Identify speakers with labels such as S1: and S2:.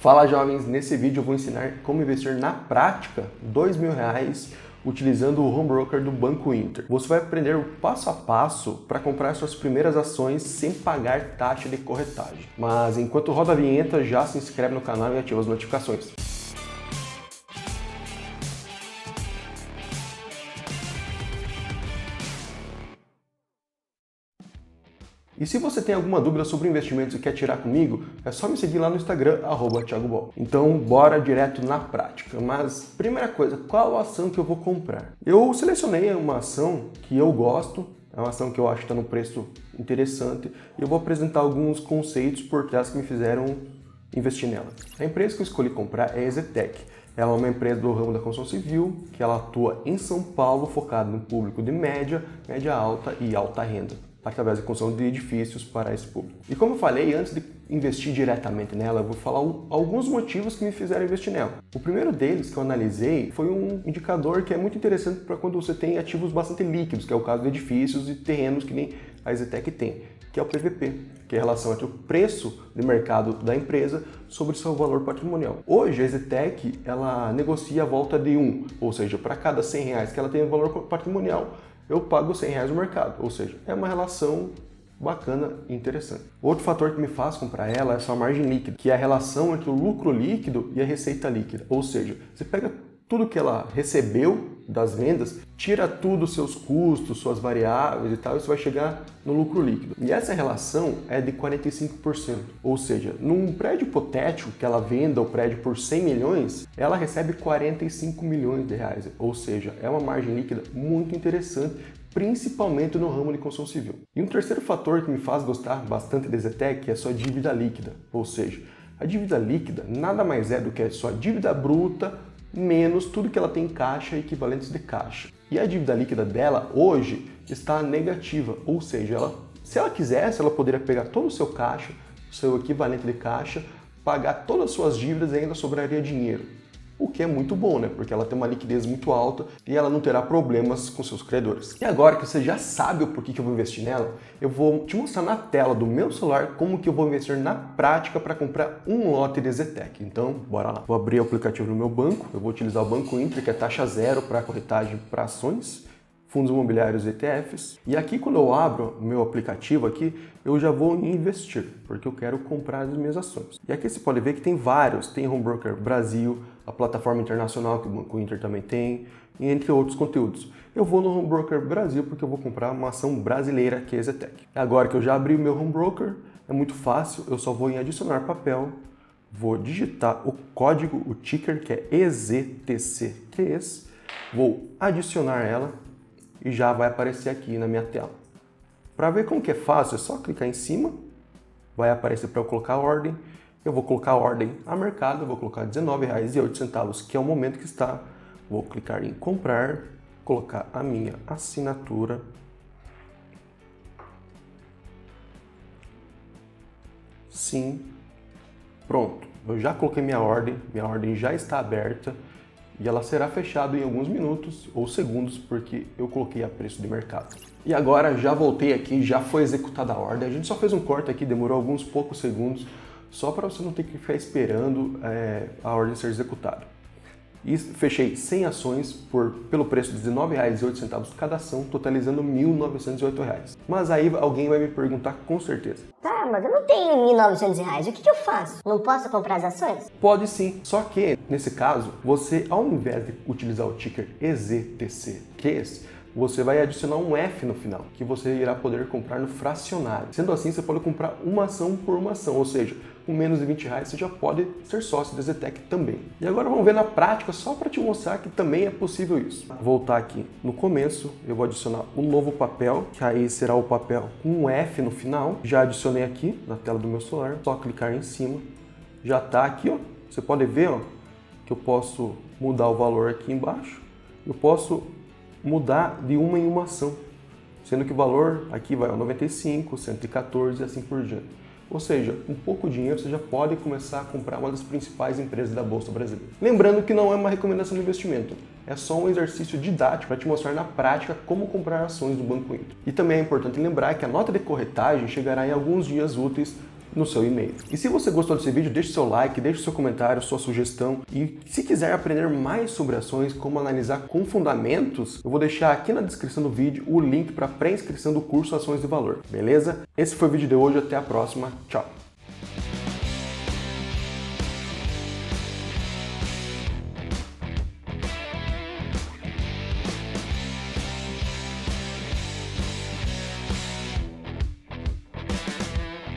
S1: Fala jovens, nesse vídeo eu vou ensinar como investir na prática dois mil reais utilizando o home broker do Banco Inter. Você vai aprender o passo a passo para comprar suas primeiras ações sem pagar taxa de corretagem. Mas enquanto roda a vinheta, já se inscreve no canal e ativa as notificações. E se você tem alguma dúvida sobre investimentos e quer tirar comigo, é só me seguir lá no Instagram, arroba Ball. Então, bora direto na prática. Mas, primeira coisa, qual ação que eu vou comprar? Eu selecionei uma ação que eu gosto, é uma ação que eu acho que está no preço interessante, e eu vou apresentar alguns conceitos por trás que me fizeram investir nela. A empresa que eu escolhi comprar é a Ezetec. Ela é uma empresa do ramo da construção civil, que ela atua em São Paulo, focada no público de média, média alta e alta renda através da construção de edifícios para esse público. E como eu falei, antes de investir diretamente nela, eu vou falar alguns motivos que me fizeram investir nela. O primeiro deles que eu analisei foi um indicador que é muito interessante para quando você tem ativos bastante líquidos, que é o caso de edifícios e terrenos que nem a Zetec tem, que é o PVP, que é a relação entre o preço de mercado da empresa sobre o seu valor patrimonial. Hoje a Zetec ela negocia a volta de um, ou seja, para cada 100 reais que ela tem valor patrimonial, eu pago 100 reais no mercado. Ou seja, é uma relação bacana e interessante. Outro fator que me faz comprar ela é sua margem líquida, que é a relação entre o lucro líquido e a receita líquida. Ou seja, você pega tudo que ela recebeu das vendas, tira tudo os seus custos, suas variáveis e tal, e você vai chegar no lucro líquido. E essa relação é de 45%. Ou seja, num prédio hipotético que ela venda o prédio por 100 milhões, ela recebe 45 milhões de reais. Ou seja, é uma margem líquida muito interessante principalmente no ramo de construção civil. E um terceiro fator que me faz gostar bastante da Zetec é sua dívida líquida, ou seja, a dívida líquida nada mais é do que a sua dívida bruta menos tudo que ela tem em caixa equivalentes de caixa. E a dívida líquida dela hoje está negativa, ou seja, ela, se ela quisesse, ela poderia pegar todo o seu caixa, seu equivalente de caixa, pagar todas as suas dívidas e ainda sobraria dinheiro o que é muito bom, né? Porque ela tem uma liquidez muito alta e ela não terá problemas com seus credores. E agora que você já sabe o porquê que eu vou investir nela, eu vou te mostrar na tela do meu celular como que eu vou investir na prática para comprar um lote de Zetec. Então, bora lá. Vou abrir o aplicativo no meu banco, eu vou utilizar o Banco Inter, que é taxa zero para corretagem para ações fundos imobiliários ETFs. E aqui quando eu abro meu aplicativo aqui, eu já vou investir, porque eu quero comprar as minhas ações. E aqui você pode ver que tem vários, tem Home Broker Brasil, a plataforma internacional que o Banco Inter também tem, e entre outros conteúdos. Eu vou no Home Broker Brasil porque eu vou comprar uma ação brasileira que é a Zetec. Agora que eu já abri o meu Home Broker, é muito fácil, eu só vou em adicionar papel, vou digitar o código, o ticker que é EZTC, que é esse, vou adicionar ela e já vai aparecer aqui na minha tela. Para ver como que é fácil, é só clicar em cima, vai aparecer para eu colocar a ordem. Eu vou colocar a ordem a mercado, vou colocar R$19,08, que é o momento que está. Vou clicar em comprar, colocar a minha assinatura. Sim. Pronto. Eu já coloquei minha ordem, minha ordem já está aberta e ela será fechada em alguns minutos ou segundos porque eu coloquei a preço de mercado. E agora já voltei aqui, já foi executada a ordem. A gente só fez um corte aqui, demorou alguns poucos segundos, só para você não ter que ficar esperando é, a ordem ser executada. E fechei 100 ações por, pelo preço de R$19,08 cada ação, totalizando R$ 1.908. Mas aí alguém vai me perguntar com certeza.
S2: Tá, mas eu não tenho R$ 1.900, o que, que eu faço? Não posso comprar as ações?
S1: Pode sim, só que nesse caso, você ao invés de utilizar o ticker EZTC, que é esse, você vai adicionar um F no final, que você irá poder comprar no fracionário. Sendo assim, você pode comprar uma ação por uma ação, ou seja, com menos de 20 reais você já pode ser sócio da Zetec também. E agora vamos ver na prática, só para te mostrar que também é possível isso. Voltar aqui no começo, eu vou adicionar um novo papel, que aí será o papel com um F no final. Já adicionei aqui na tela do meu celular, só clicar em cima. Já está aqui, ó. Você pode ver, ó, que eu posso mudar o valor aqui embaixo. Eu posso mudar de uma em uma ação, sendo que o valor aqui vai ao 95, 114 e assim por diante. Ou seja, com pouco dinheiro você já pode começar a comprar uma das principais empresas da Bolsa Brasileira. Lembrando que não é uma recomendação de investimento, é só um exercício didático para te mostrar na prática como comprar ações do Banco Inter. E também é importante lembrar que a nota de corretagem chegará em alguns dias úteis no seu e-mail. E se você gostou desse vídeo, deixe seu like, deixe seu comentário, sua sugestão e se quiser aprender mais sobre ações, como analisar com fundamentos, eu vou deixar aqui na descrição do vídeo o link para pré-inscrição do curso Ações de Valor, beleza? Esse foi o vídeo de hoje, até a próxima, tchau!